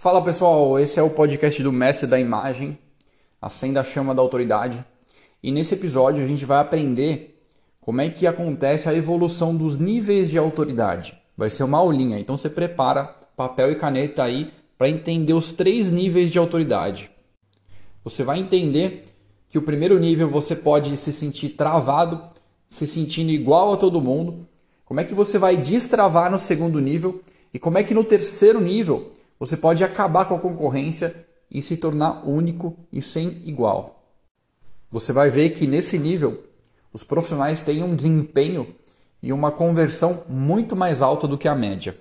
Fala pessoal, esse é o podcast do Mestre da Imagem, Acenda a Chama da Autoridade. E nesse episódio a gente vai aprender como é que acontece a evolução dos níveis de autoridade. Vai ser uma aulinha, então você prepara papel e caneta aí para entender os três níveis de autoridade. Você vai entender que o primeiro nível você pode se sentir travado, se sentindo igual a todo mundo. Como é que você vai destravar no segundo nível e como é que no terceiro nível você pode acabar com a concorrência e se tornar único e sem igual. Você vai ver que nesse nível os profissionais têm um desempenho e uma conversão muito mais alta do que a média.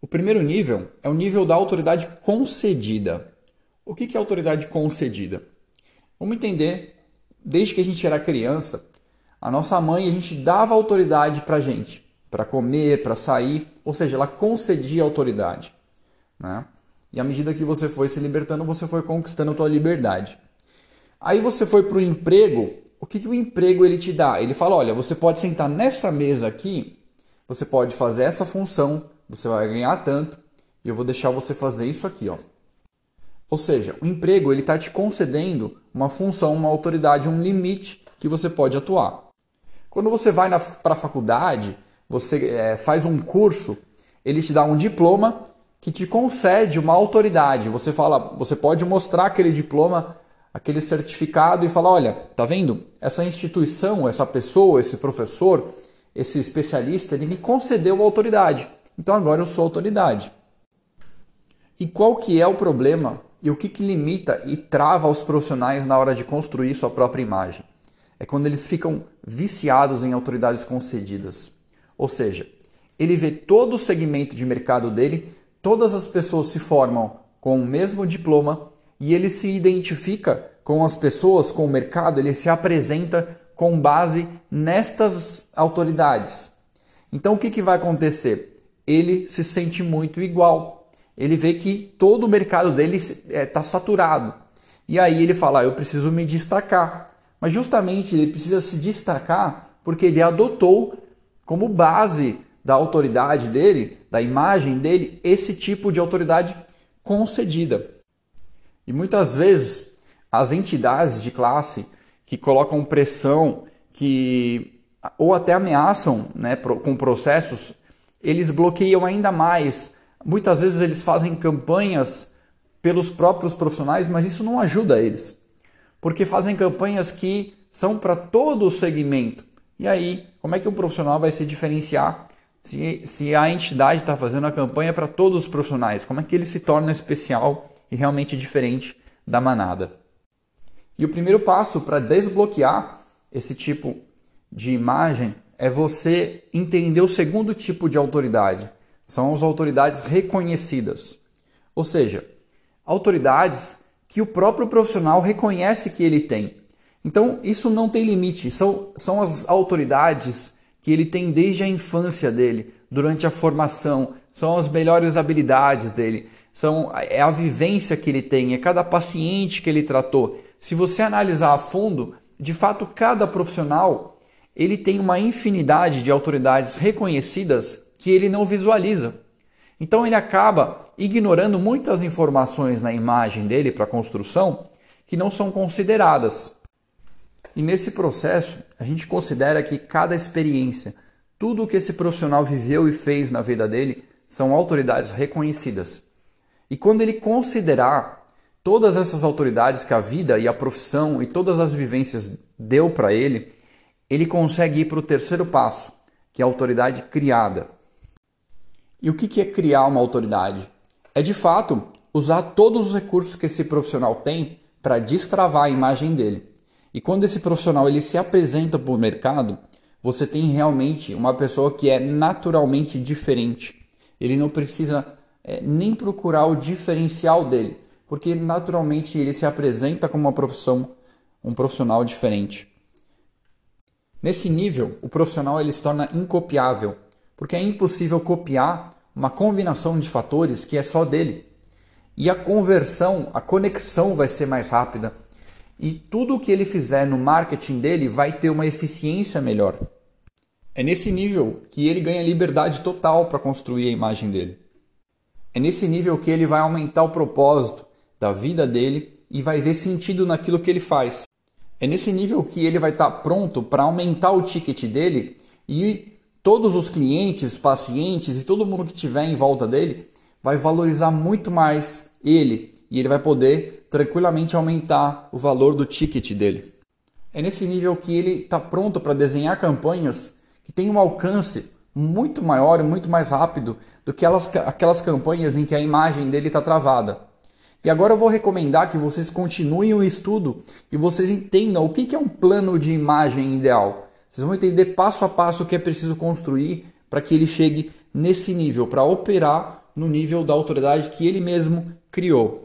O primeiro nível é o nível da autoridade concedida. O que é autoridade concedida? Vamos entender, desde que a gente era criança, a nossa mãe a gente dava autoridade para gente, para comer, para sair, ou seja, ela concedia autoridade. Né? E à medida que você foi se libertando, você foi conquistando a tua liberdade. Aí você foi para o emprego, o que, que o emprego ele te dá? Ele fala, olha, você pode sentar nessa mesa aqui, você pode fazer essa função, você vai ganhar tanto, e eu vou deixar você fazer isso aqui. Ó. Ou seja, o emprego ele está te concedendo uma função, uma autoridade, um limite que você pode atuar. Quando você vai para a faculdade, você é, faz um curso, ele te dá um diploma que te concede uma autoridade. Você fala, você pode mostrar aquele diploma, aquele certificado e falar, olha, tá vendo? Essa instituição, essa pessoa, esse professor, esse especialista, ele me concedeu autoridade. Então agora eu sou autoridade. E qual que é o problema e o que, que limita e trava os profissionais na hora de construir sua própria imagem? É quando eles ficam viciados em autoridades concedidas. Ou seja, ele vê todo o segmento de mercado dele todas as pessoas se formam com o mesmo diploma e ele se identifica com as pessoas, com o mercado, ele se apresenta com base nestas autoridades. Então o que, que vai acontecer? Ele se sente muito igual. Ele vê que todo o mercado dele está é, saturado. E aí ele fala: ah, Eu preciso me destacar. Mas justamente ele precisa se destacar porque ele adotou como base da autoridade dele, da imagem dele, esse tipo de autoridade concedida. E muitas vezes as entidades de classe que colocam pressão, que ou até ameaçam né, com processos, eles bloqueiam ainda mais. Muitas vezes eles fazem campanhas pelos próprios profissionais, mas isso não ajuda eles, porque fazem campanhas que são para todo o segmento. E aí, como é que um profissional vai se diferenciar se, se a entidade está fazendo a campanha para todos os profissionais, como é que ele se torna especial e realmente diferente da manada? E o primeiro passo para desbloquear esse tipo de imagem é você entender o segundo tipo de autoridade. São as autoridades reconhecidas. Ou seja, autoridades que o próprio profissional reconhece que ele tem. Então, isso não tem limite. São, são as autoridades que ele tem desde a infância dele, durante a formação, são as melhores habilidades dele, são é a vivência que ele tem, é cada paciente que ele tratou. Se você analisar a fundo, de fato cada profissional ele tem uma infinidade de autoridades reconhecidas que ele não visualiza. Então ele acaba ignorando muitas informações na imagem dele para construção que não são consideradas. E nesse processo, a gente considera que cada experiência, tudo o que esse profissional viveu e fez na vida dele, são autoridades reconhecidas. E quando ele considerar todas essas autoridades que a vida e a profissão e todas as vivências deu para ele, ele consegue ir para o terceiro passo, que é a autoridade criada. E o que é criar uma autoridade? É de fato usar todos os recursos que esse profissional tem para destravar a imagem dele. E quando esse profissional ele se apresenta para o mercado, você tem realmente uma pessoa que é naturalmente diferente. Ele não precisa é, nem procurar o diferencial dele, porque naturalmente ele se apresenta como uma profissão, um profissional diferente. Nesse nível, o profissional ele se torna incopiável, porque é impossível copiar uma combinação de fatores que é só dele. E a conversão, a conexão vai ser mais rápida e tudo o que ele fizer no marketing dele vai ter uma eficiência melhor. É nesse nível que ele ganha liberdade total para construir a imagem dele. É nesse nível que ele vai aumentar o propósito da vida dele e vai ver sentido naquilo que ele faz. É nesse nível que ele vai estar pronto para aumentar o ticket dele e todos os clientes, pacientes e todo mundo que tiver em volta dele vai valorizar muito mais ele e ele vai poder tranquilamente aumentar o valor do ticket dele. É nesse nível que ele está pronto para desenhar campanhas que têm um alcance muito maior e muito mais rápido do que elas, aquelas campanhas em que a imagem dele está travada. E agora eu vou recomendar que vocês continuem o estudo e vocês entendam o que é um plano de imagem ideal. Vocês vão entender passo a passo o que é preciso construir para que ele chegue nesse nível, para operar no nível da autoridade que ele mesmo criou.